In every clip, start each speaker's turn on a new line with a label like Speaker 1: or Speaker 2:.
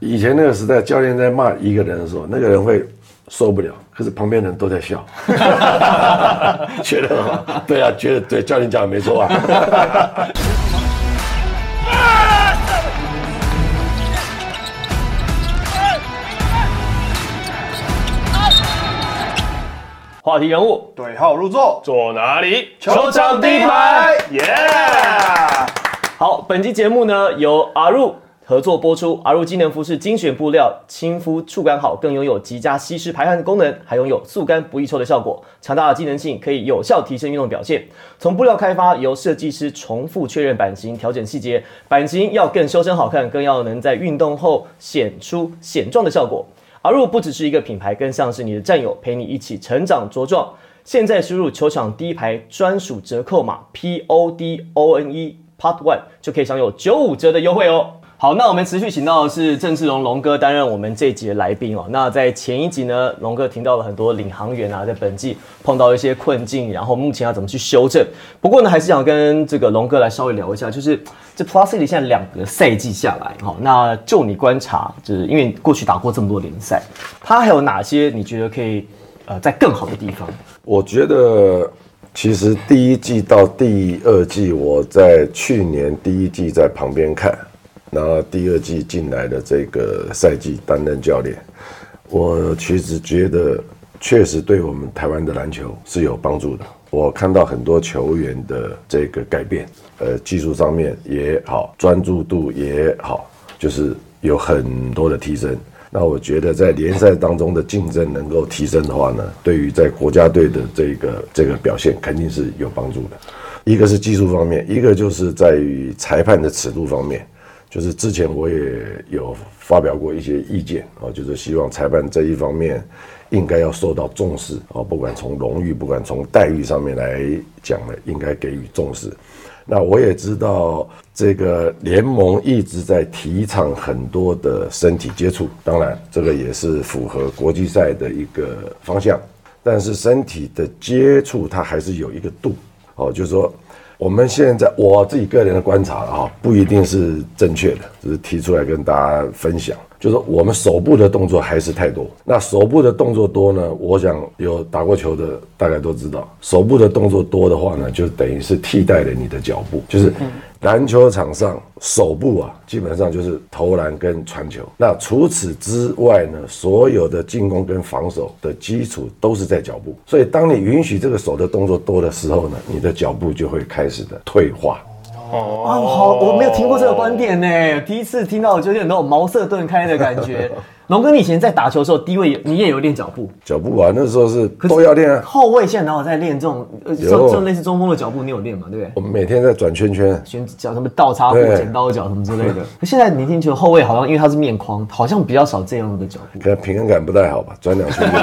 Speaker 1: 以前那个时代，教练在骂一个人的时候，那个人会受不了，可是旁边人都在笑，觉得很好。对啊，觉得对，教练讲的没错啊。
Speaker 2: 话题人物
Speaker 3: 对号入座，
Speaker 2: 坐哪里？
Speaker 3: 球场第一排，
Speaker 2: 耶！好，本期节目呢由阿入合作播出。阿入机能服饰精选布料，亲肤触感好，更拥有极佳吸湿排汗的功能，还拥有速干不易臭的效果。强大的机能性可以有效提升运动表现。从布料开发，由设计师重复确认版型，调整细节，版型要更修身好看，更要能在运动后显出显壮的效果。阿入不只是一个品牌，更像是你的战友，陪你一起成长茁壮。现在输入球场第一排专属折扣码 P O D O N E Part One 就可以享有九五折的优惠哦。好，那我们持续请到的是郑志龙龙哥担任我们这一集的来宾哦。那在前一集呢，龙哥听到了很多领航员啊，在本季碰到一些困境，然后目前要怎么去修正。不过呢，还是想跟这个龙哥来稍微聊一下，就是这 Plus City 现在两个赛季下来，哈，那就你观察，就是因为过去打过这么多联赛，他还有哪些你觉得可以呃在更好的地方？
Speaker 1: 我觉得其实第一季到第二季，我在去年第一季在旁边看，然后第二季进来的这个赛季担任教练，我其实觉得确实对我们台湾的篮球是有帮助的。我看到很多球员的这个改变，呃，技术上面也好，专注度也好，就是有很多的提升。那我觉得在联赛当中的竞争能够提升的话呢，对于在国家队的这个这个表现肯定是有帮助的。一个是技术方面，一个就是在于裁判的尺度方面。就是之前我也有发表过一些意见啊，就是希望裁判这一方面应该要受到重视啊，不管从荣誉，不管从待遇上面来讲呢，应该给予重视。那我也知道这个联盟一直在提倡很多的身体接触，当然这个也是符合国际赛的一个方向，但是身体的接触它还是有一个度哦，就是说。我们现在我自己个人的观察啊，不一定是正确的，只是提出来跟大家分享。就是我们手部的动作还是太多。那手部的动作多呢？我想有打过球的大概都知道，手部的动作多的话呢，就等于是替代了你的脚步。就是篮球场上手部啊，基本上就是投篮跟传球。那除此之外呢，所有的进攻跟防守的基础都是在脚步。所以当你允许这个手的动作多的时候呢，你的脚步就会开始的退化。
Speaker 2: 哦，好，我没有听过这个观点呢，第一次听到，就有点那种茅塞顿开的感觉。龙哥，你以前在打球的时候，低位你也有练脚步，
Speaker 1: 脚步啊，那时候是都要练啊。
Speaker 2: 后卫现在哪有在练这种呃，这种类似中锋的脚步，你有练吗？对不对？
Speaker 1: 我们每天在转圈圈，
Speaker 2: 选脚什么倒插步、剪刀脚什么之类的。现在年轻球后卫好像因为他是面框，好像比较少这样的脚步。
Speaker 1: 可能平衡感不太好吧，转两圈。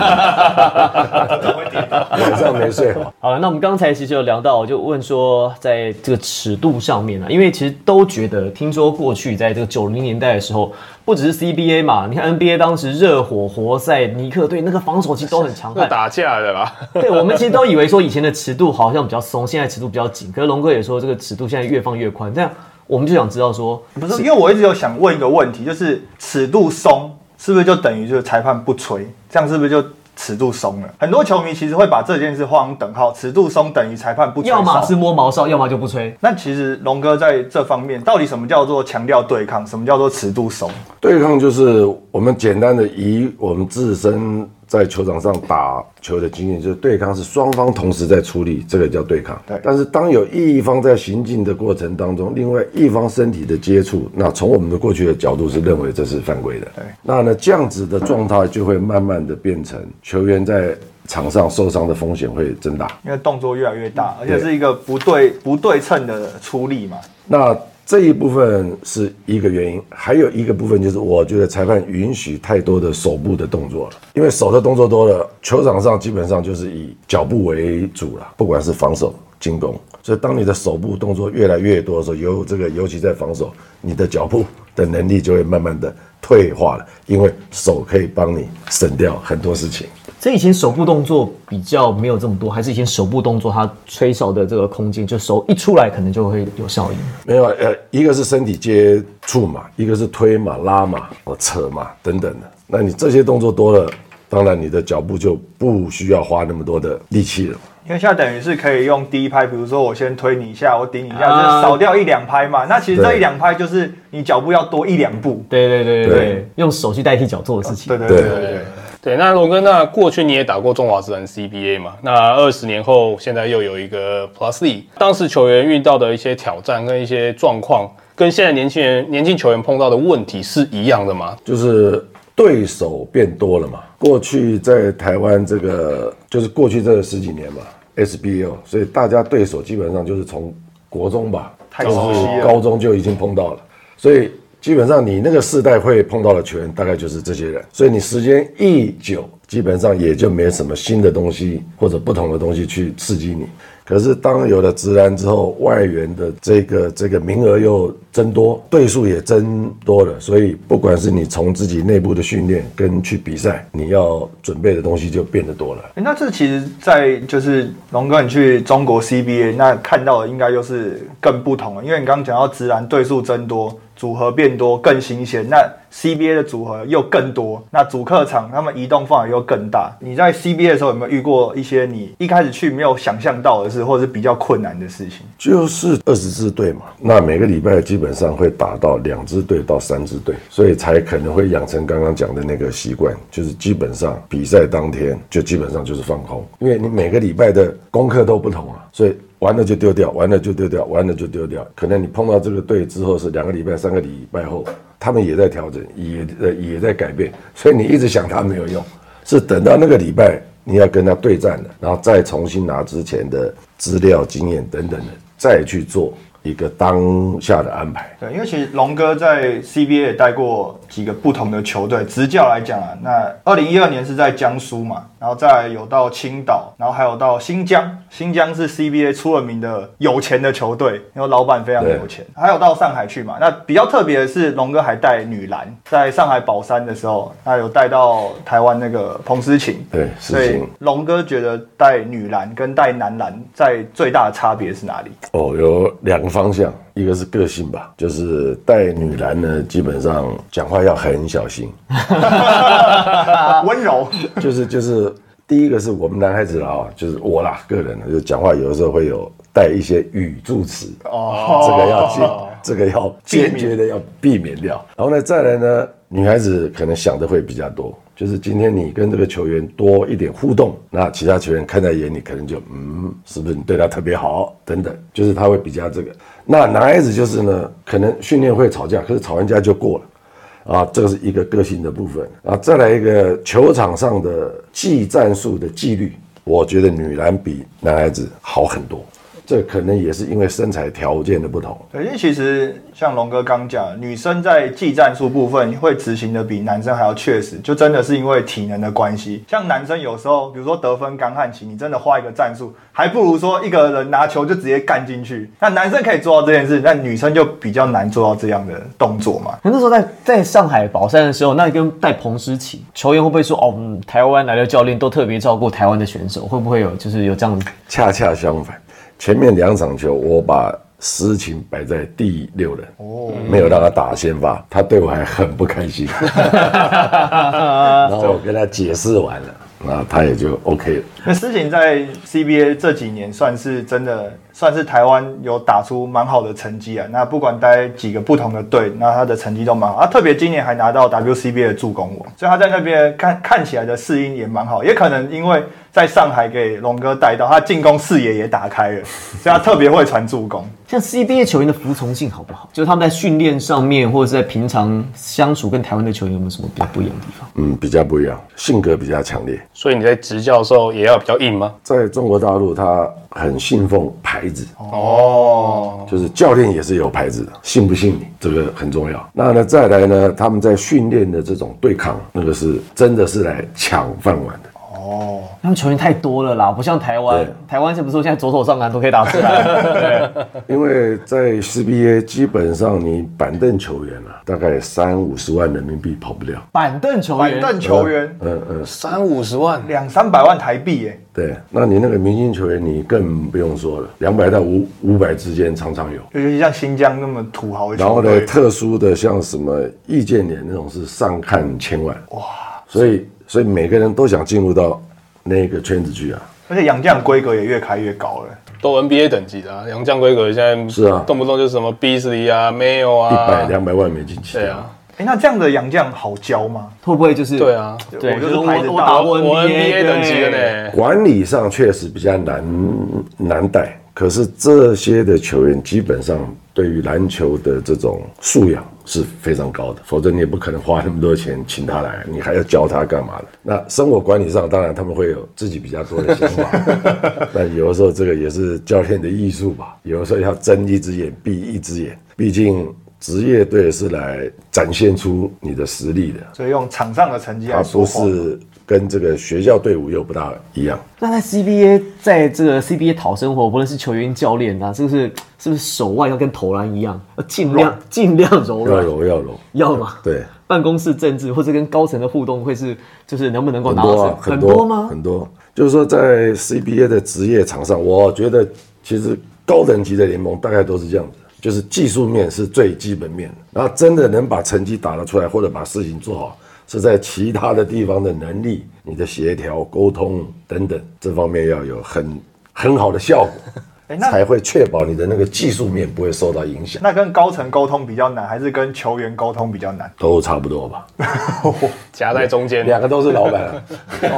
Speaker 1: 晚上没睡好。
Speaker 2: 好了，那我们刚才其实有聊到，就问说在这个尺度上面啊，因为其实都觉得，听说过去在这个九零年代的时候。不只是 CBA 嘛，你看 NBA 当时热火、活塞、尼克队那个防守其实都很强悍，
Speaker 3: 打架的啦。
Speaker 2: 对，我们其实都以为说以前的尺度好像比较松，现在尺度比较紧。可是龙哥也说这个尺度现在越放越宽，这样我们就想知道说，
Speaker 3: 不是因为我一直有想问一个问题，就是尺度松是不是就等于就是裁判不吹？这样是不是就？尺度松了，很多球迷其实会把这件事画上等号。尺度松等于裁判不吹，
Speaker 2: 要么是摸毛哨，要么就不吹。
Speaker 3: 那其实龙哥在这方面，到底什么叫做强调对抗？什么叫做尺度松？
Speaker 1: 对抗就是我们简单的以我们自身。在球场上打球的经验，就是对抗是双方同时在出力，这个叫对抗。
Speaker 3: 对，
Speaker 1: 但是当有一方在行进的过程当中，另外一方身体的接触，那从我们的过去的角度是认为这是犯规的。
Speaker 3: 对，
Speaker 1: 那呢这样子的状态就会慢慢的变成球员在场上受伤的风险会增大，
Speaker 3: 因为动作越来越大，而且是一个不对不对称的出力嘛。
Speaker 1: 那这一部分是一个原因，还有一个部分就是我觉得裁判允许太多的手部的动作了，因为手的动作多了，球场上基本上就是以脚步为主了，不管是防守、进攻。所以当你的手部动作越来越多的时候，有这个尤其在防守，你的脚步的能力就会慢慢的退化了，因为手可以帮你省掉很多事情。
Speaker 2: 这以前手部动作比较没有这么多，还是以前手部动作它吹手的这个空间，就手一出来可能就会有效应。
Speaker 1: 没有，呃，一个是身体接触嘛，一个是推嘛、拉嘛、扯嘛等等的。那你这些动作多了，当然你的脚步就不需要花那么多的力气了。
Speaker 3: 因为现在等于是可以用第一拍，比如说我先推你一下，我顶你一下，
Speaker 2: 啊
Speaker 3: 就是少掉一两拍嘛。那其实这一两拍就是你脚步要多一两步。
Speaker 2: 对对对对对
Speaker 1: 对，
Speaker 2: 用手去代替脚做的事情。
Speaker 3: 对对对
Speaker 1: 对
Speaker 3: 对对。
Speaker 4: 那龙哥，那过去你也打过中华职篮 CBA 嘛？那二十年后，现在又有一个 Plus League，当时球员遇到的一些挑战跟一些状况，跟现在年轻人、年轻球员碰到的问题是一样的吗？
Speaker 1: 就是对手变多了嘛。过去在台湾这个，就是过去这十几年嘛，SBL，所以大家对手基本上就是从国中吧，
Speaker 3: 太
Speaker 1: 就是
Speaker 3: 熟悉了
Speaker 1: 高中就已经碰到了，所以基本上你那个世代会碰到的球员大概就是这些人，所以你时间一久，基本上也就没什么新的东西或者不同的东西去刺激你。可是当有了直男之后，外援的这个这个名额又增多，对数也增多了，所以不管是你从自己内部的训练跟去比赛，你要准备的东西就变得多了。
Speaker 3: 那这其实，在就是龙哥你去中国 CBA 那看到的应该又是更不同了，因为你刚刚讲到直男对数增多，组合变多，更新鲜。那 CBA 的组合又更多，那主客场他们移动范围又更大。你在 CBA 的时候有没有遇过一些你一开始去没有想象到的事，或者是比较困难的事情？
Speaker 1: 就是二十支队嘛，那每个礼拜基本上会打到两支队到三支队，所以才可能会养成刚刚讲的那个习惯，就是基本上比赛当天就基本上就是放空，因为你每个礼拜的功课都不同啊，所以完了就丢掉，完了就丢掉，完了就丢掉。可能你碰到这个队之后是两个礼拜、三个礼拜后，他们也在调整，也呃也在改变，所以你一直想他没有用，是等到那个礼拜你要跟他对战了，然后再重新拿之前的资料、经验等等的，再去做一个当下的安排。
Speaker 3: 对，因为其实龙哥在 CBA 也带过几个不同的球队，执教来讲啊，那二零一二年是在江苏嘛，然后再有到青岛，然后还有到新疆，新疆是 CBA 出了名的有钱的球队，因为老板非常有钱，还有到上海去嘛。那比较特别的是，龙哥还带女篮，在上海宝山的时候，那有带到台湾那个彭思琴。
Speaker 1: 对，
Speaker 3: 所以龙哥觉得带女篮跟带男篮在最大的差别是哪里？
Speaker 1: 哦，有两个方向，一个是个性吧，就是带女篮呢，基本上讲话要很小心，
Speaker 3: 温柔，
Speaker 1: 就是就是第一个是我们男孩子啦，啊，就是我啦，个人呢，就讲话有的时候会有带一些语助词，
Speaker 3: 哦。
Speaker 1: 这个要坚，这个要坚决的要避免掉。然后呢，再来呢，女孩子可能想的会比较多，就是今天你跟这个球员多一点互动，那其他球员看在眼里，可能就嗯，是不是你对他特别好等等，就是他会比较这个。那男孩子就是呢，可能训练会吵架，可是吵完架就过了。啊，这个是一个个性的部分啊，再来一个球场上的技战术的纪律，我觉得女篮比男孩子好很多，这可能也是因为身材条件的不同。
Speaker 3: 对，因为其实像龙哥刚讲，女生在技战术部分会执行的比男生还要确实，就真的是因为体能的关系。像男生有时候，比如说得分刚汉期，你真的画一个战术，还不如说一个人拿球就直接干进去。那男生可以做到这件事，那女生就比较难做到这样的动作嘛。
Speaker 2: 那那时候在在上海宝山的时候，那跟带彭诗琪球员会不会说哦，嗯，台湾来的教练都特别照顾台湾的选手，会不会有就是有这样的？
Speaker 1: 恰恰相反，前面两场球我把实情摆在第六人，哦，没有让他打先发，他对我还很不开心。然后我跟他解释完了，那他也就 OK 了。
Speaker 3: 那实情在 CBA 这几年算是真的算是台湾有打出蛮好的成绩啊。那不管待几个不同的队，那他的成绩都蛮好。啊，特别今年还拿到 WCBA 的助攻王，所以他在那边看看起来的适应也蛮好。也可能因为在上海给龙哥带到，他进攻视野也打开了，所以他特别会传助攻。
Speaker 2: 像 CBA 球员的服从性好不好？就是他们在训练上面，或者是在平常相处跟台湾的球员有没有什么比较不一样的地方？
Speaker 1: 嗯，比较不一样，性格比较强烈。
Speaker 4: 所以你在执教的时候也要比较硬吗？
Speaker 1: 在中国大陆，他很信奉牌子，
Speaker 3: 哦，
Speaker 1: 就是教练也是有牌子的，信不信你这个很重要。那呢，再来呢，他们在训练的这种对抗，那个是真的是来抢饭碗的。
Speaker 3: 哦，
Speaker 2: 他们球员太多了啦，不像台湾，台湾是不是说现在左手上篮都可以打出来？对，
Speaker 1: 因为在 CBA 基本上你板凳球员啊，大概三五十万人民币跑不了。
Speaker 2: 板凳球员，
Speaker 3: 板凳球员？
Speaker 1: 嗯嗯，
Speaker 4: 三五十万，
Speaker 3: 两三百万台币耶，
Speaker 1: 对，那你那个明星球员你更不用说了，两百到五五百之间常常有。
Speaker 3: 尤其像新疆那么土豪
Speaker 1: 然后呢，特殊的像什么易建联那种是上看千万。哇，所以所以每个人都想进入到那个圈子去啊。
Speaker 3: 而且洋将规格也越开越高了。
Speaker 4: 都 NBA 等级的啊，洋将规格现在
Speaker 1: 是啊
Speaker 4: 动不动就是什么 Beasley 啊、Mayo
Speaker 1: 一百
Speaker 4: 啊，
Speaker 1: 两百万美金起
Speaker 4: 对啊，
Speaker 3: 哎，那这样的洋将好教吗？
Speaker 2: 会不会就是
Speaker 4: 对？啊，
Speaker 2: 对，
Speaker 3: 我
Speaker 2: 就
Speaker 3: 就是是拍着大
Speaker 2: 我我打过 NBA
Speaker 4: NBA 等级的呢，
Speaker 1: 管理上确实比较难难带，可是这些的球员基本上对于篮球的这种素养是非常高的，否则你也不可能花那么多钱请他来，你还要教他干嘛的？那生活管理上，当然他们会有自己比较多的想法，但有的时候这个也是教练的艺术吧，有的时候要睁一只眼闭一只眼，毕竟。职业队是来展现出你的实力的，
Speaker 3: 所以用场上的成绩来说话。
Speaker 1: 是跟这个学校队伍又不大一样。
Speaker 2: 那在 CBA，在这个 CBA 讨生活，不论是球员、教练啊，是不是是不是手腕要跟投篮一样，要尽量尽量柔
Speaker 1: 要
Speaker 2: 软，
Speaker 1: 柔要柔，
Speaker 2: 要吗？
Speaker 1: 对，
Speaker 2: 办公室政治或者跟高层的互动，会是就是能不能够
Speaker 1: 很多啊
Speaker 2: 拿到成，很
Speaker 1: 多
Speaker 2: 吗？
Speaker 1: 很多，就是说在 CBA 的职业场上，我觉得其实高等级的联盟大概都是这样子，就是技术面是最基本面的，然后真的能把成绩打得出来，或者把事情做好，是在其他的地方的能力、你的协调、沟通等等这方面要有很很好的效果。
Speaker 3: 哎那
Speaker 1: 才会确保你的那个技术面不会受到影响，
Speaker 3: 那跟高层沟通比较难，还是跟球员沟通比较难？
Speaker 1: 都差不多吧。
Speaker 4: 夹在中间。
Speaker 1: 两个都是老板、啊，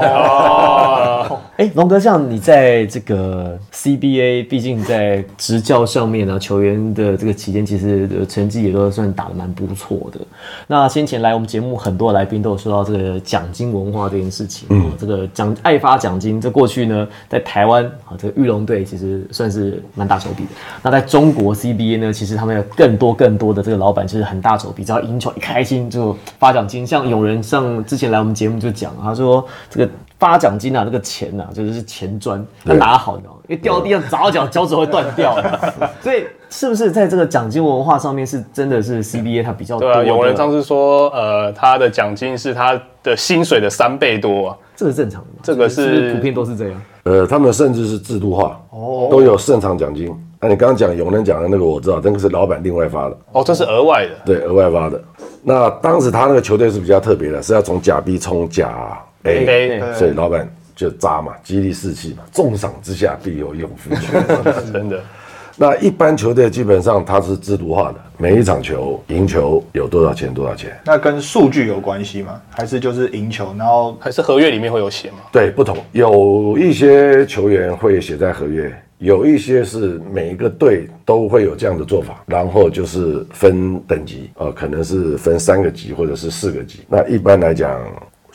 Speaker 4: 哦，
Speaker 2: 哎，龙哥，像你在这个 CBA，毕竟在执教上面呢、球员的这个期间，其实呃成绩也都算打得蛮不错的。那先前来我们节目很多来宾都有说到这个奖金文化这件事情，嗯，这个奖爱发奖金，这过去呢，在台湾啊，这个玉龙队其实算是是蛮大手笔的。那在中国 CBA 呢，其实他们有更多更多的这个老板就是很大手笔，只要赢球一开心就发奖金。像有人上之前来我们节目就讲，他说这个。发奖金啊，那个钱啊，就是钱砖，要拿好，你知道吗？因为掉地上砸到脚，脚趾会断掉的。所以是不是在这个奖金文化上面，是真的是 CBA 它比较多
Speaker 4: 对啊，有人上次说，呃，他的奖金是他的薪水的三倍多啊。
Speaker 2: 这个正常的吗？
Speaker 4: 这个是
Speaker 2: 普遍都是这样。
Speaker 1: 呃，他们甚至是制度化，哦，都有胜场奖金。那你刚刚讲永仁讲的那个，我知道，那个是老板另外发的，
Speaker 4: 哦，这是额外的。
Speaker 1: 对，额外发的。那当时他那个球队是比较特别的，是要从甲 B 冲甲
Speaker 4: A，A
Speaker 3: 对
Speaker 1: 所以老板就扎嘛，激励士气嘛，重赏之下必有勇夫。
Speaker 4: 真的。
Speaker 1: 那一般球队基本上它是制度化的，每一场球赢球有多少钱多少钱，
Speaker 3: 那跟数据有关系吗？还是就是赢球，然后
Speaker 4: 还是合约里面会有写吗？
Speaker 1: 对，不同。有一些球员会写在合约，有一些是每一个队都会有这样的做法，然后就是分等级，呃，可能是分三个级或者是四个级。那一般来讲，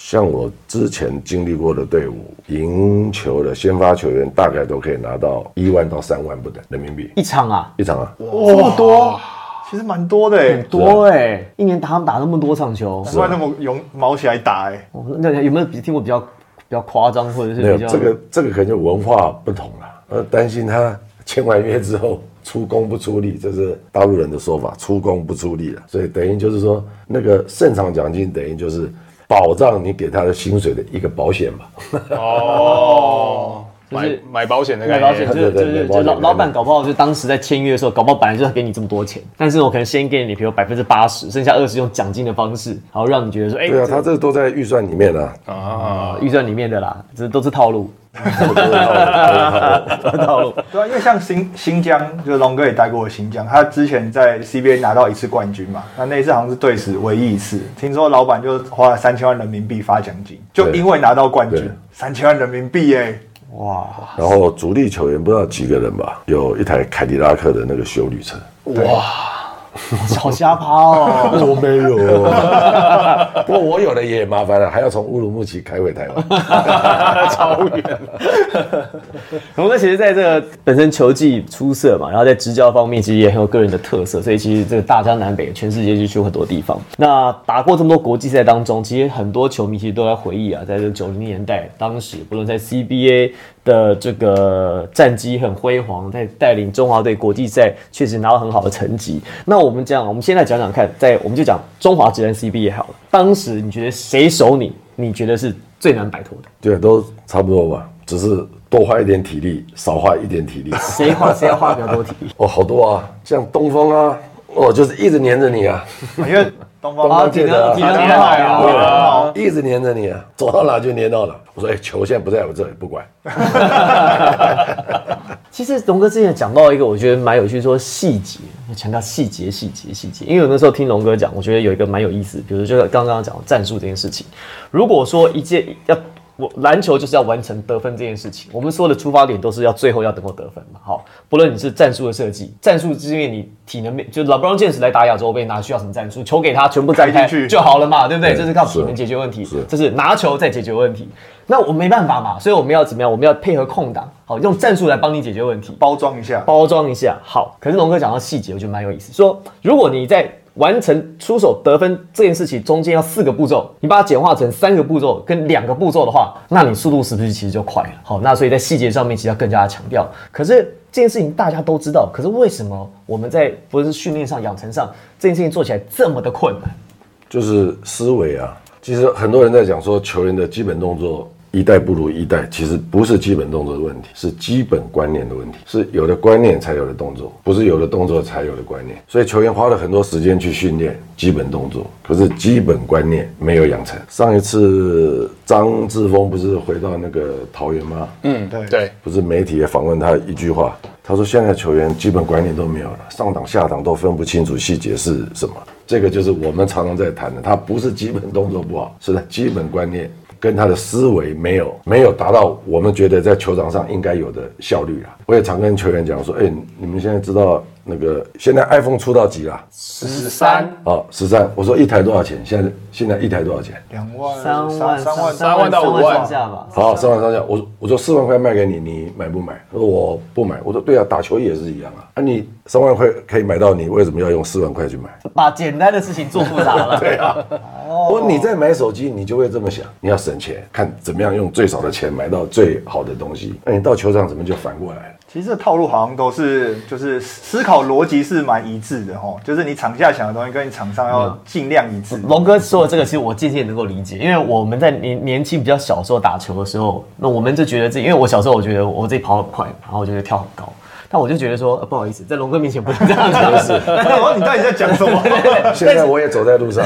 Speaker 1: 像我之前经历过的队伍，赢球的先发球员大概都可以拿到一万到三万不等人民币。
Speaker 2: 一场啊，
Speaker 1: 一场啊。
Speaker 3: 这么多，其实蛮多的哎
Speaker 2: 很，多哎、一年打他们打那么多场球，
Speaker 3: 难怪那么勇毛起来打哎。
Speaker 2: 哦那有没有比听过比较比较夸张，或者是
Speaker 1: 没有
Speaker 2: 比较？
Speaker 1: 这个这个可能就文化不同了，呃，担心他签完约之后出工不出力，这是大陆人的说法，出工不出力了，所以等于就是说那个胜场奖金等于就是保障你给他的薪水的一个保险吧。
Speaker 4: 哦，买
Speaker 2: 就是
Speaker 4: 买保险的概
Speaker 2: 买保险
Speaker 4: 念。
Speaker 2: 就是就是老老板搞不好就当时在签约的时候，搞不好本来就要给你这么多钱，但是我可能先给你，比如百分之八十，剩下二十用奖金的方式，然后让你觉得说，哎、
Speaker 1: 对啊，
Speaker 2: 这
Speaker 1: 他这都在预算里面啊。
Speaker 4: 啊，
Speaker 2: 预算里面的啦，这都是套路，
Speaker 1: 都是 套路。
Speaker 3: 对啊，因为像新新疆，就是龙哥也待过的新疆，他之前在 CBA 拿到一次冠军嘛，那那一次好像是队史唯一一次。听说老板就花了三千万人民币发奖金，就因为拿到冠军，三千万人民币哎，
Speaker 2: 哇，
Speaker 1: 然后主力球员不知道几个人吧，有一台凯迪拉克的那个修旅车。
Speaker 2: 好瞎趴哦！
Speaker 1: 我没有，不过我有的也麻烦了，还要从乌鲁木齐开回台湾。
Speaker 4: 超远。
Speaker 2: 龙哥其实在这个本身球技出色嘛，然后在执教方面其实也很有个人的特色，所以其实这个大江南北，全世界就去过很多地方。那打过这么多国际赛当中，其实很多球迷其实都在回忆啊，在这九零年代，当时不论在 CBA 的这个战绩很辉煌，在带领中华队国际赛确实拿到很好的成绩。那我们讲，我们现在讲讲看，在我们就讲中华职篮 CBA 好了，当时你觉得谁守你？你觉得是最难摆脱的？
Speaker 1: 对，都差不多吧，只是多花一点体力，少花一点体力。
Speaker 2: 谁花 谁要花比较多体力？
Speaker 1: 哦，好多啊，像东风啊，哦，就是一直黏着你啊，
Speaker 3: 因为东方
Speaker 2: 啊，体能体能很好啊。
Speaker 1: 一直黏着你啊，走到哪就黏到哪。我说，哎、球现在不在我这里，不管。
Speaker 2: 其实龙哥之前讲到一个，我觉得蛮有趣，说细节，强调细节、细节、细节。因为我那时候听龙哥讲，我觉得有一个蛮有意思，比如就是刚刚讲战术这件事情。如果说一件要我篮球就是要完成得分这件事情，我们所有的出发点都是要最后要能够得分嘛。好，不论你是战术的设计，战术是因为你体能面，就 LeBron James 来打亚洲杯，哪需要什么战术？球给他，全部摘开
Speaker 3: 开进去
Speaker 2: 就好了嘛，对不对？这是靠体能解决问题
Speaker 1: 是，
Speaker 2: 这是拿球再解决问题。那我没办法嘛，所以我们要怎么样？我们要配合空档，好，用战术来帮你解决问题。
Speaker 3: 包装一下，
Speaker 2: 包装一下。好，可是龙哥讲到细节，我觉得蛮有意思。说如果你在完成出手得分这件事情中间要四个步骤，你把它简化成三个步骤跟两个步骤的话，那你速度是不是其实就快了？好，那所以在细节上面其实要更加的强调。可是这件事情大家都知道，可是为什么我们在不是训练上、养成上这件事情做起来这么的困难？
Speaker 1: 就是思维啊。其实很多人在讲说球员的基本动作一代不如一代，其实不是基本动作的问题，是基本观念的问题。是有了观念才有了动作，不是有了动作才有了观念。所以球员花了很多时间去训练基本动作，可是基本观念没有养成。上一次张志峰不是回到那个桃园吗？
Speaker 4: 嗯，
Speaker 3: 对
Speaker 4: 对，
Speaker 1: 不是媒体也访问他一句话，他说现在球员基本观念都没有了，上档下档都分不清楚细节是什么。这个就是我们常常在谈的，他不是基本动作不好，是他基本观念跟他的思维没有没有达到我们觉得在球场上应该有的效率啊。我也常跟球员讲说，哎、你们现在知道那个现在 iPhone 出到几了？
Speaker 4: 十三，
Speaker 1: 哦，十三。我说一台多少钱？现在现在一台多少钱？
Speaker 3: 两万、
Speaker 2: 三万、
Speaker 3: 三万、
Speaker 4: 三万到五万
Speaker 2: 上下吧。
Speaker 1: 好，三万上下，我我说四万块卖给你，你买不买？他说我不买。我说对啊，打球也是一样啊。啊，你三万块可以买到，你为什么要用四万块去买？
Speaker 2: 把简单的事情做复杂了。对啊，
Speaker 1: 我说你在买手机，你就会这么想，你要省钱，看怎么样用最少的钱买到最好的东西。那你到球场怎么就反过来了？
Speaker 3: 其实这套路好像都是，就是思考逻辑是蛮一致的哈，就是你场下想的东西跟你场上要尽量一致。
Speaker 2: 龙哥说的这个，其实我渐渐能够理解，因为我们在年年轻比较小时候打球的时候，那我们就觉得自己，因为我小时候我觉得我自己跑很快，然后我觉得跳很高，但我就觉得说、呃不好意思，在龙哥面前不能这样讲，是，
Speaker 3: 我说你到底在讲什么？
Speaker 1: 现在我也走在路上，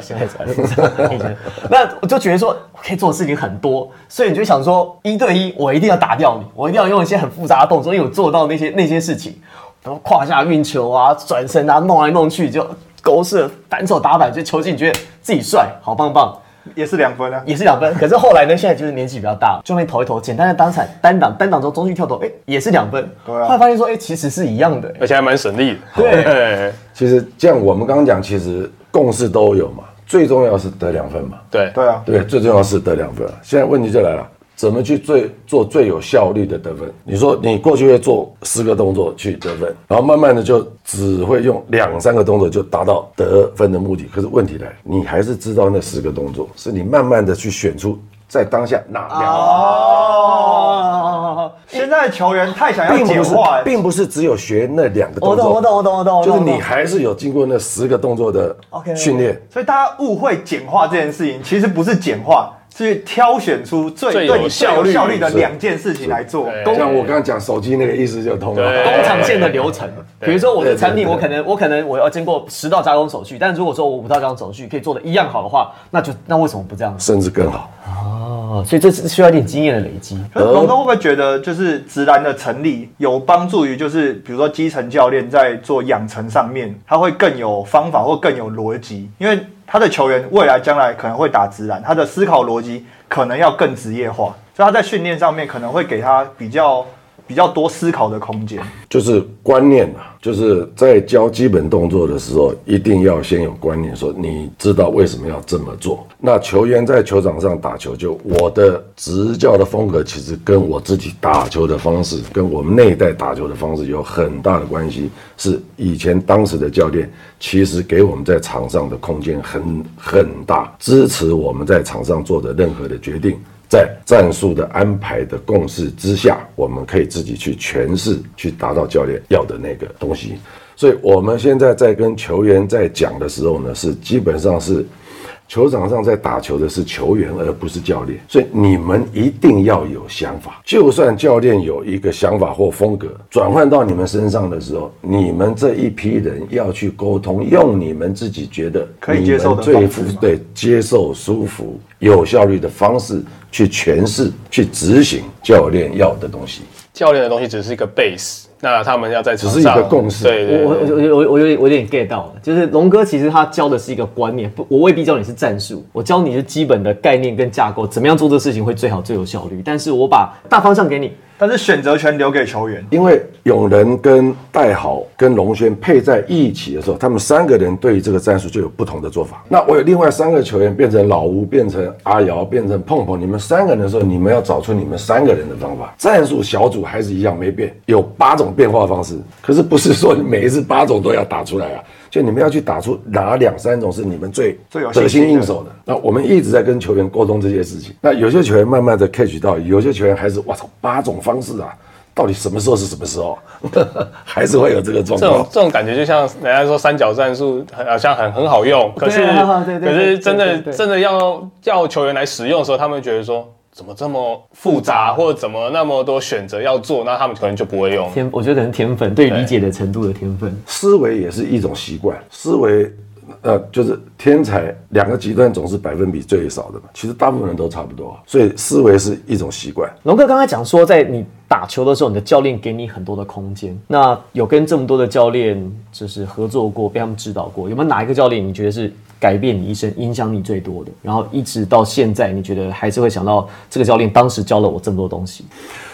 Speaker 2: 现在走在路上那我就觉得说我可以做的事情很多，所以你就想说一对一我一定要打掉你，我一定要用一些很复杂的动作，因为我做到那些那些事情，然后胯下运球啊、转身啊、弄来弄去就勾射、反手打板，就球进，觉得自己帅，好棒棒。
Speaker 3: 也是两分啊。
Speaker 2: 也是两分。可是后来呢，现在就是年纪比较大，就那投一投，简单的单踩单挡单挡中中距跳投，哎、也是两分。
Speaker 3: 对啊
Speaker 2: 后来发现说，哎、其实是一样的、
Speaker 4: 而且还蛮省力的。
Speaker 2: 对
Speaker 1: 其实这样我们刚刚讲，其实共识都有嘛，最重要是得两分嘛，
Speaker 4: 对
Speaker 3: 对啊，
Speaker 1: 对，最重要是得两分。现在问题就来了。怎么去最做最有效率的得分？你说你过去会做十个动作去得分，然后慢慢的就只会用两三个动作就达到得分的目的。可是问题来，你还是知道那十个动作，是你慢慢的去选出在当下哪两个。
Speaker 2: 哦，
Speaker 3: 现在的球员太想要
Speaker 1: 并不是
Speaker 3: 简化，，
Speaker 1: 并不是只有学那两个动作，
Speaker 2: 我懂，我懂，我懂，我懂，我懂。
Speaker 1: 就是你还是有经过那十个动作的
Speaker 2: OK，OK
Speaker 1: 训练。
Speaker 3: 所以大家误会简化这件事情，其实不是简化，是挑选出最
Speaker 4: 最有
Speaker 3: 对你
Speaker 4: 效率
Speaker 3: 效率的
Speaker 1: 是
Speaker 3: 两件事情来做。
Speaker 1: 像我刚刚讲手机那个意思就通了。
Speaker 2: 工厂线的流程，比如说我的产品，我可能我可能我要经过十道加工手续，但如果说我五道加工手续可以做的一样好的话，那就那为什么不这样？
Speaker 1: 甚至更好。
Speaker 2: 哦，所以这是需要一点经验的累积。
Speaker 3: 可是龙哥会不会觉得，就是直男的成立有帮助于，就是比如说基层教练在做养成上面，他会更有方法或更有逻辑，因为他的球员未来将来可能会打直男，他的思考逻辑可能要更职业化，所以他在训练上面可能会给他比较比较多思考的空间。
Speaker 1: 就是观念啊，就是在教基本动作的时候，一定要先有观念，说你知道为什么要这么做。那球员在球场上打球，就我的执教的风格，其实跟我自己打球的方式，跟我们那一代打球的方式有很大的关系。是以前当时的教练，其实给我们在场上的空间很很大，支持我们在场上做的任何的决定。在战术的安排的共识之下，我们可以自己去诠释，去达到教练要的那个东西。所以，我们现在在跟球员在讲的时候呢，是基本上是。球场上在打球的是球员，而不是教练，所以你们一定要有想法。就算教练有一个想法或风格，转换到你们身上的时候，你们这一批人要去沟通，用你们自己觉得
Speaker 3: 可以接受的
Speaker 1: 最
Speaker 3: 方式
Speaker 1: 对接受、舒服、有效率的方式去诠释、去执行教练要的东西。
Speaker 4: 教练的东西只是一个 base，那他们要在场上
Speaker 1: 只是一个共识
Speaker 2: 我
Speaker 4: 对
Speaker 2: 我我我我有点我有点 get 到了，就是龙哥其实他教的是一个观念，不，我未必教你是战术，我教你是基本的概念跟架构，怎么样做这个事情会最好最有效率。但是我把大方向给你，
Speaker 3: 但是选择权留给球员。
Speaker 1: 因为永仁跟戴豪跟龙轩配在一起的时候，他们三个人对于这个战术就有不同的做法。那我有另外三个球员变成老吴，变成阿瑶，变成碰碰，你们三个人的时候，你们要找出你们三个人的方法。战术小组还是一样没变，有八种变化方式，可是不是说每一次八种都要打出来啊。就你们要去打出哪两三种是你们最
Speaker 3: 最有
Speaker 1: 得
Speaker 3: 心
Speaker 1: 应手的。那我们一直在跟球员沟通这些事情。那有些球员慢慢的 catch 到，有些球员还是我操八种方式啊，到底什么时候是什么时候，还是会有这个状况。
Speaker 4: 这种这种感觉就像人家说三角战术好像很很好用，可是
Speaker 2: 对啊对对
Speaker 4: 可是真的
Speaker 2: 对对对
Speaker 4: 真的要叫球员来使用的时候，他们觉得说怎么这么复杂，或者怎么那么多选择要做，那他们可能就不会用。
Speaker 2: 天，我觉得可能天分对理解的程度的天分。
Speaker 1: 思维也是一种习惯，思维。呃，就是天才两个极端总是百分比最少的嘛，其实大部分人都差不多，所以思维是一种习惯。
Speaker 2: 龙哥刚才讲说，在你打球的时候，你的教练给你很多的空间。那有跟这么多的教练就是合作过，被他们指导过，有没有哪一个教练你觉得是改变你一生、影响你最多的？然后一直到现在，你觉得还是会想到这个教练当时教了我这么多东西？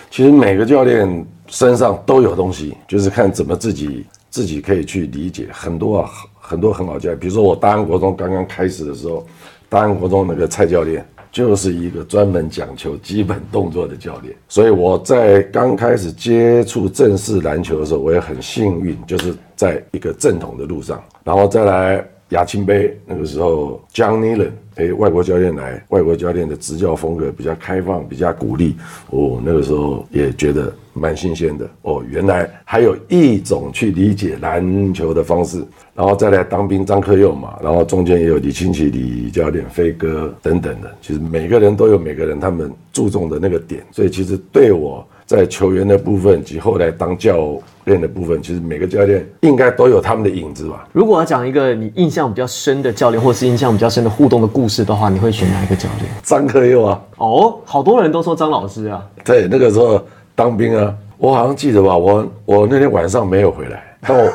Speaker 1: 其实每个教练身上都有东西，就是看怎么自己自己可以去理解。很多啊，很多很好教练，比如说我大安国中刚刚开始的时候，大安国中那个蔡教练就是一个专门讲求基本动作的教练，所以我在刚开始接触正式篮球的时候，我也很幸运，就是在一个正统的路上，然后再来。亚青杯那个时候，John Nealon 陪外国教练来，外国教练的执教风格比较开放，比较鼓励。哦，那个时候也觉得蛮新鲜的。哦，原来还有一种去理解篮球的方式。然后再来当兵，张克佑嘛，然后中间也有李清奇李教练、飞哥等等的。其实每个人都有每个人他们注重的那个点，所以其实对我在球员的部分及后来当教练的部分，其实每个教练应该都有他们的影子吧。
Speaker 2: 如果要讲一个你印象比较深的教练，或是印象比较深的互动的故事的话，你会选哪一个教练？
Speaker 1: 张克佑啊，
Speaker 2: 哦，好多人都说张老师啊，
Speaker 1: 对，那个时候当兵啊，我好像记得吧，我我那天晚上没有回来，但我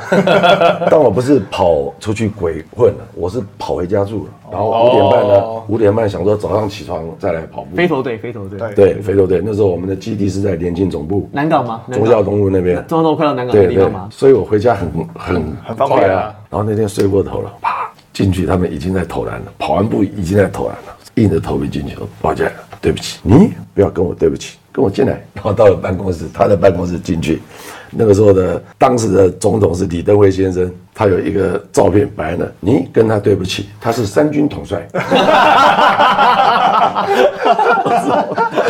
Speaker 1: 但我不是跑出去鬼混了，我是跑回家住了，然后五点半呢
Speaker 4: 哦，
Speaker 1: 五点半想说早上起床再来跑步。
Speaker 2: 飞头队，飞头队，
Speaker 3: 对
Speaker 1: 对，飞头队那时候我们的基地是在联勤总部
Speaker 2: 南港吗？南港
Speaker 1: 忠孝东路那边。
Speaker 2: 中东路快到南港的
Speaker 1: 对对
Speaker 2: 地方吗？，
Speaker 1: 所以我回家很很
Speaker 3: 很方便
Speaker 1: 快啊。然后那天睡过头了，啪进去，他们已经在投篮了，跑完步已经在投篮了，硬着头皮进去，抱歉，对不起，你不要跟我对不起，跟我进来。然后到了办公室，他的办公室进去，那个时候的当时的总统是李登辉先生，他有一个照片摆呢，你跟他对不起，他是三军统帅。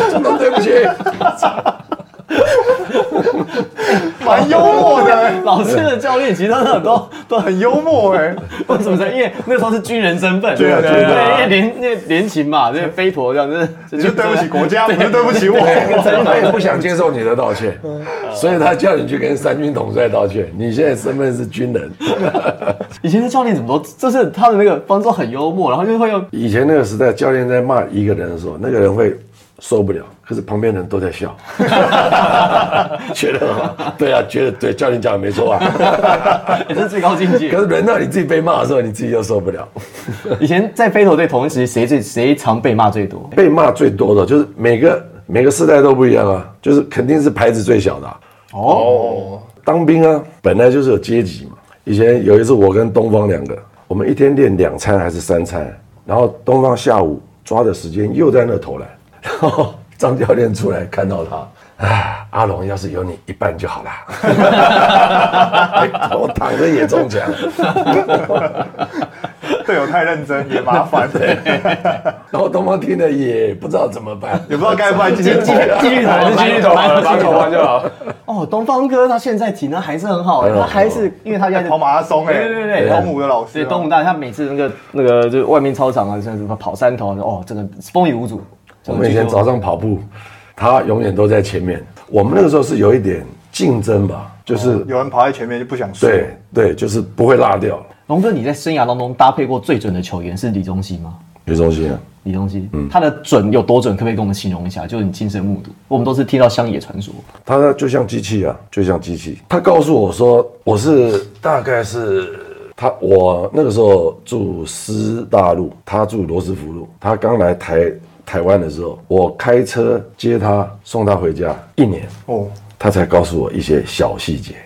Speaker 1: 总统对不起。
Speaker 3: 蛮幽默的、欸，
Speaker 2: 老师的教练其实他很多都 很
Speaker 3: 很幽默哎、
Speaker 2: 为什么呢？因为那时候是军人身份，
Speaker 3: 对啊
Speaker 2: 对
Speaker 3: 对啊
Speaker 2: 因为连那联勤嘛，那飞陀这样子，
Speaker 3: 你就对不起国家，不是对不起我。
Speaker 1: 他也不想接受你的道歉，所以他叫你去跟三军统帅道歉。你现在身份是军人，
Speaker 2: 以前的教练怎么都，就是他的那个方式很幽默，然后就会用
Speaker 1: 以前那个时代，教练在骂一个人的时候，那个人会受不了，可是旁边人都在笑，觉得好，对啊，觉得对，教练讲的没错啊。
Speaker 2: 也是最高境界
Speaker 1: 可。是轮到你自己被骂的时候，你自己又受不了。
Speaker 2: 以前在飞头队同一时，谁最谁常被骂最多？
Speaker 1: 被骂最多的就是每个每个世代都不一样啊，就是肯定是牌子最小的啊、
Speaker 2: 哦，
Speaker 1: 当兵啊，本来就是有阶级嘛。以前有一次，我跟东方两个，我们一天练两餐还是三餐，然后东方下午抓的时间又在那投篮，然后张教练出来看到他。啊，阿龙，要是有你一半就好了。我躺着也中奖。
Speaker 3: 队友太认真也麻烦，
Speaker 1: 然后东方听了也不知道怎么办，
Speaker 3: 也不知道该不该继续
Speaker 2: 继续继续投，
Speaker 4: 还是继续投完了，把投完就好。
Speaker 2: 哦，东方哥他现在体能还是很好，他还是因为他现在
Speaker 3: 跑马拉松哎，
Speaker 2: 对对对，
Speaker 3: 东吴的老师，
Speaker 2: 对东吴大，他每次那个那个就外面操场啊，像什么跑三头，哦，这个风雨无阻。
Speaker 1: 我们以前早上跑步，他永远都在前面。我们那个时候是有一点竞争吧，就是
Speaker 3: 有人跑在前面就不想输。
Speaker 1: 对对，就是不会落掉。
Speaker 2: 龙哥，你在生涯当中搭配过最准的球员是李宗熙吗？
Speaker 1: 李宗熙啊，
Speaker 2: 李宗熙，嗯，他的准有多准？可不可以跟我们形容一下？就是你亲身目睹，我们都是听到乡野传说。
Speaker 1: 他就像机器啊，就像机器。他告诉我说，我是大概是他，我那个时候住师大路，他住罗斯福路。他刚来台台湾的时候，我开车接他，送他回家一年哦。他才告诉我一些小细节，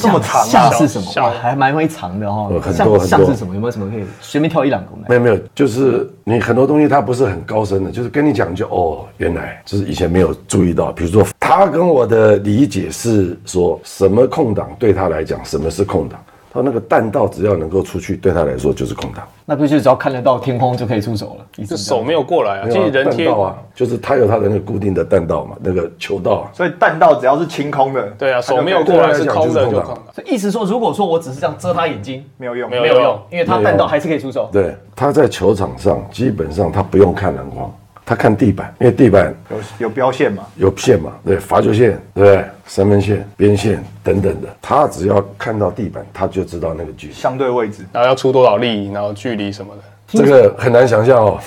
Speaker 3: 这么长啊？
Speaker 2: 像是什么？还蛮会藏的哈。
Speaker 1: 很多很多。
Speaker 2: 像是什么？有没有什么可以随便挑一两个？
Speaker 1: 没有没有，就是你很多东西他不是很高深的，就是跟你讲就哦，原来就是以前没有注意到。比如说，他跟我的理解是说什么空档对他来讲，什么是空档？他那个弹道只要能够出去，对他来说就是空档。
Speaker 2: 那必须只要看得到天空就可以出手了？
Speaker 4: 这手没有过来啊，其实人贴
Speaker 1: 啊，就是他有他的那个固定的弹道嘛，那个球道啊。
Speaker 3: 所以弹道只要是清空的，
Speaker 4: 对啊，手没有过来是空的就空。
Speaker 2: 所以意思说，如果说我只是这样遮他眼睛，
Speaker 3: 没有用，
Speaker 2: 没有用，因为他弹道还是可以出手。
Speaker 1: 对，他在球场上基本上他不用看篮筐。他看地板，因为地板
Speaker 3: 有有标线嘛，
Speaker 1: 有线嘛，对，罚球线，对，三分线、边线等等的，他只要看到地板，他就知道那个距离、
Speaker 3: 相对位置，
Speaker 4: 然后要出多少力，然后距离什么的。
Speaker 1: 这个很难想象哦。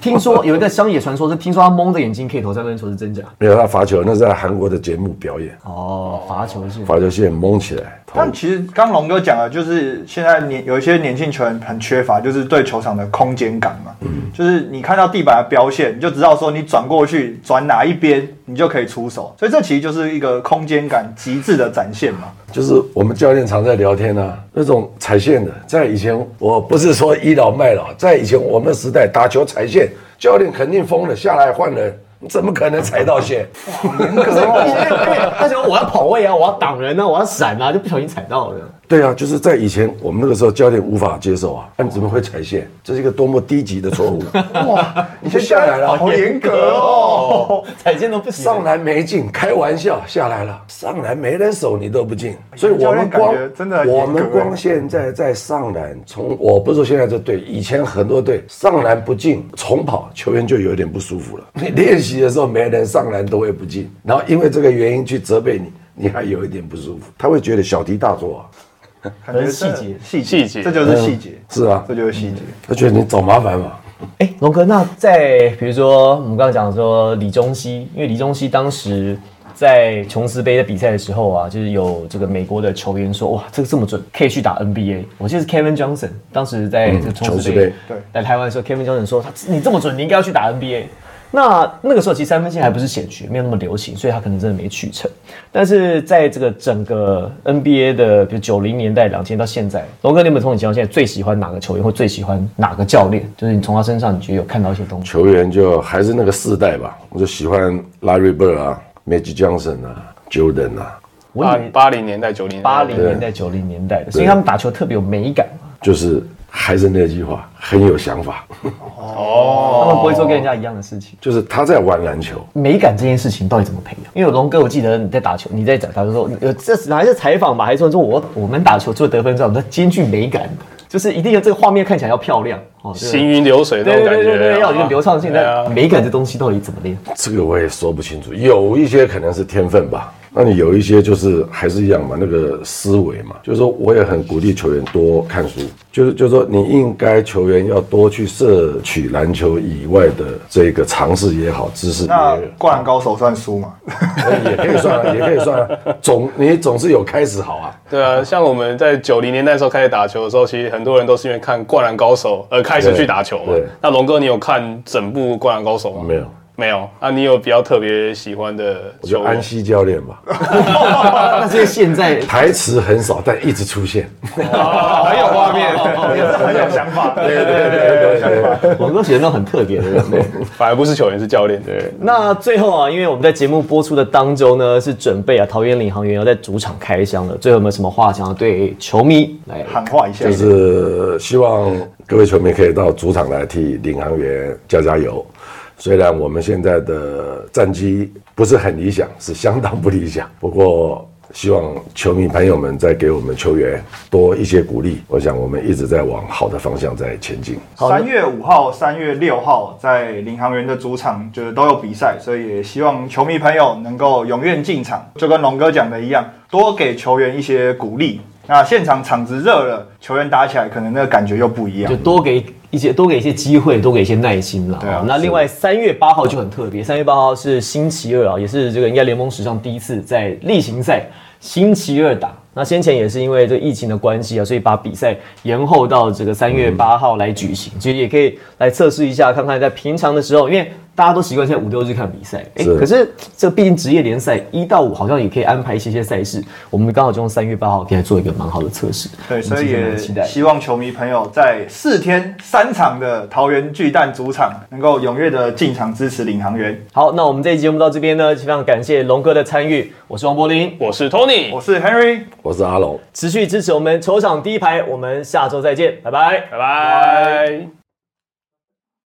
Speaker 2: 听说有一个乡野传说，是听说他蒙着眼睛可以投三分球，是真假？
Speaker 1: 没有，他罚球那是在韩国的节目表演。
Speaker 2: 哦，罚球线，
Speaker 1: 罚球线蒙起来。
Speaker 3: 但其实刚龙哥讲的，就是现在年有一些年轻球员很缺乏，就是对球场的空间感嘛。嗯，就是你看到地板的标线，你就知道说你转过去转哪一边，你就可以出手。所以这其实就是一个空间感极致的展现嘛。
Speaker 1: 就是我们教练常在聊天啊，那种踩线的，在以前我不是说倚老卖老，在以前我们时代打球踩线，教练肯定疯了，下来换人。怎么可能踩到线？
Speaker 2: 严格哦！而且我要跑位啊，我要挡人啊，我要闪啊，就不小心踩到了。
Speaker 1: 对啊，就是在以前我们那个时候，教练无法接受啊，你怎么会踩线？这是一个多么低级的错误！哇，你先下来了，
Speaker 3: 好严格哦，
Speaker 2: 踩线都不行。
Speaker 1: 上篮没进，开玩笑，下来了，上篮没人守你都不进，所以我们光
Speaker 3: 真的，
Speaker 1: 我们光现在在上篮，从我不是说现在这队，以前很多队上篮不进，重跑球员就有点不舒服了。你 练习的时候没人上篮都会不进，然后因为这个原因去责备你，你还有一点不舒服，他会觉得小题大做。
Speaker 2: 可能细节，
Speaker 3: 细细节，这就是细节，
Speaker 1: 是啊，
Speaker 3: 这就是细节。
Speaker 1: 他觉得你找麻烦嘛？
Speaker 2: 哎，龙哥，那在比如说我们刚刚讲说李宗熙，因为李宗熙当时在琼斯杯的比赛的时候啊，就是有这个美国的球员说，哇，这个这么准，可以去打 NBA。我记得是 Kevin Johnson，当时在这琼斯杯对来台湾的时候，Kevin Johnson 说，他你这么准，你应该要去打 NBA。那那个时候其实三分线还不是显学，没有那么流行，所以他可能真的没去成。但是在这个整个 NBA 的，比如九零年代、两千到现在，龙哥，你有没有从你情况现在最喜欢哪个球员，或最喜欢哪个教练？就是你从他身上，你觉得有看到一些东西？
Speaker 1: 球员就还是那个世代吧，我就喜欢 Larry Bird 啊，Magic Johnson 啊，Jordan 啊。
Speaker 4: 八八零年代、九零
Speaker 2: 八零年代、九零年代的，所以他们打球特别有美感。
Speaker 1: 就是。还是那句话，很有想法。
Speaker 2: 哦，他们不会做跟人家一样的事情。
Speaker 1: 就是他在玩篮球，
Speaker 2: 美感这件事情到底怎么培养？因为龙哥，我记得你在打球，你在讲，他就说有这是还是采访吧？还是说说我我们打球做得分之后，我们兼具美感，就是一定要这个画面看起来要漂亮，
Speaker 4: 哦，行云流水那种感觉，
Speaker 2: 要有一个流畅性。的美感这东西到底怎么练？
Speaker 1: 这个我也说不清楚，有一些可能是天分吧。那你有一些就是还是一样嘛，那个思维嘛，就是说我也很鼓励球员多看书，就是就是说你应该球员要多去摄取篮球以外的这个尝试也好，知识。
Speaker 3: 那灌篮高手算书吗？
Speaker 1: 也可以算，也可以算，总你总是有开始好啊。
Speaker 4: 对啊，像我们在九零年代时候开始打球的时候，其实很多人都是因为看灌篮高手而开始去打球嘛。对。那龙哥，你有看整部灌篮高手吗？
Speaker 1: 没有。
Speaker 4: 没有啊，你有比较特别喜欢的球员
Speaker 1: 我觉得安？西教练吧，
Speaker 2: 那这个现在
Speaker 1: 台词很少，但一直出现。
Speaker 4: 啊很有画面，
Speaker 3: 很有想法，对对对对，有想法。
Speaker 2: 我都写的都很特别的人。对
Speaker 4: 反而不是球员，是教练。对，
Speaker 2: 那最后啊，因为我们在节目播出的当中呢，是准备啊桃园领航员要在主场开箱了。最后有没有什么话想要对球迷来？
Speaker 3: 喊话一下，
Speaker 1: 就是希望各位球迷可以到主场来替领航员加加油。虽然我们现在的战绩不是很理想，是相当不理想，不过希望球迷朋友们再给我们球员多一些鼓励。我想我们一直在往好的方向在前进。
Speaker 3: 三月五号、三月六号在领航员的主场就是都有比赛，所以也希望球迷朋友能够踊跃进场，就跟龙哥讲的一样，多给球员一些鼓励。那现场场子热了，球员打起来可能那个感觉又不一样
Speaker 2: 就。多给一些多给一些机会，多给一些耐心了。
Speaker 3: 对啊
Speaker 2: 哦那另外三月八号就很特别，三月八号是星期二啊，也是这个应该联盟史上第一次在例行赛星期二打。那先前也是因为这个疫情的关系啊，所以把比赛延后到这个三月八号来举行。其实也可以来测试一下，看看在平常的时候，因为大家都习惯现在五六日看比赛，哎、
Speaker 1: 是
Speaker 2: 可是这毕竟职业联赛一到五好像也可以安排一些些赛事，我们刚好就用三月八号可以来做一个蛮好的测试。
Speaker 3: 对，所以也
Speaker 2: 期待。
Speaker 3: 希望球迷朋友在四天三场的桃园巨蛋主场，能够踊跃的进场支持领航员。
Speaker 2: 好，那我们这期节目到这边呢，非常感谢龙哥的参与，我是王柏林，
Speaker 4: 我是 Tony，
Speaker 3: 我是 Henry。
Speaker 1: 我是阿龙。
Speaker 2: 持续支持我们球场第一排，我们下周再见，拜拜。
Speaker 4: 拜拜。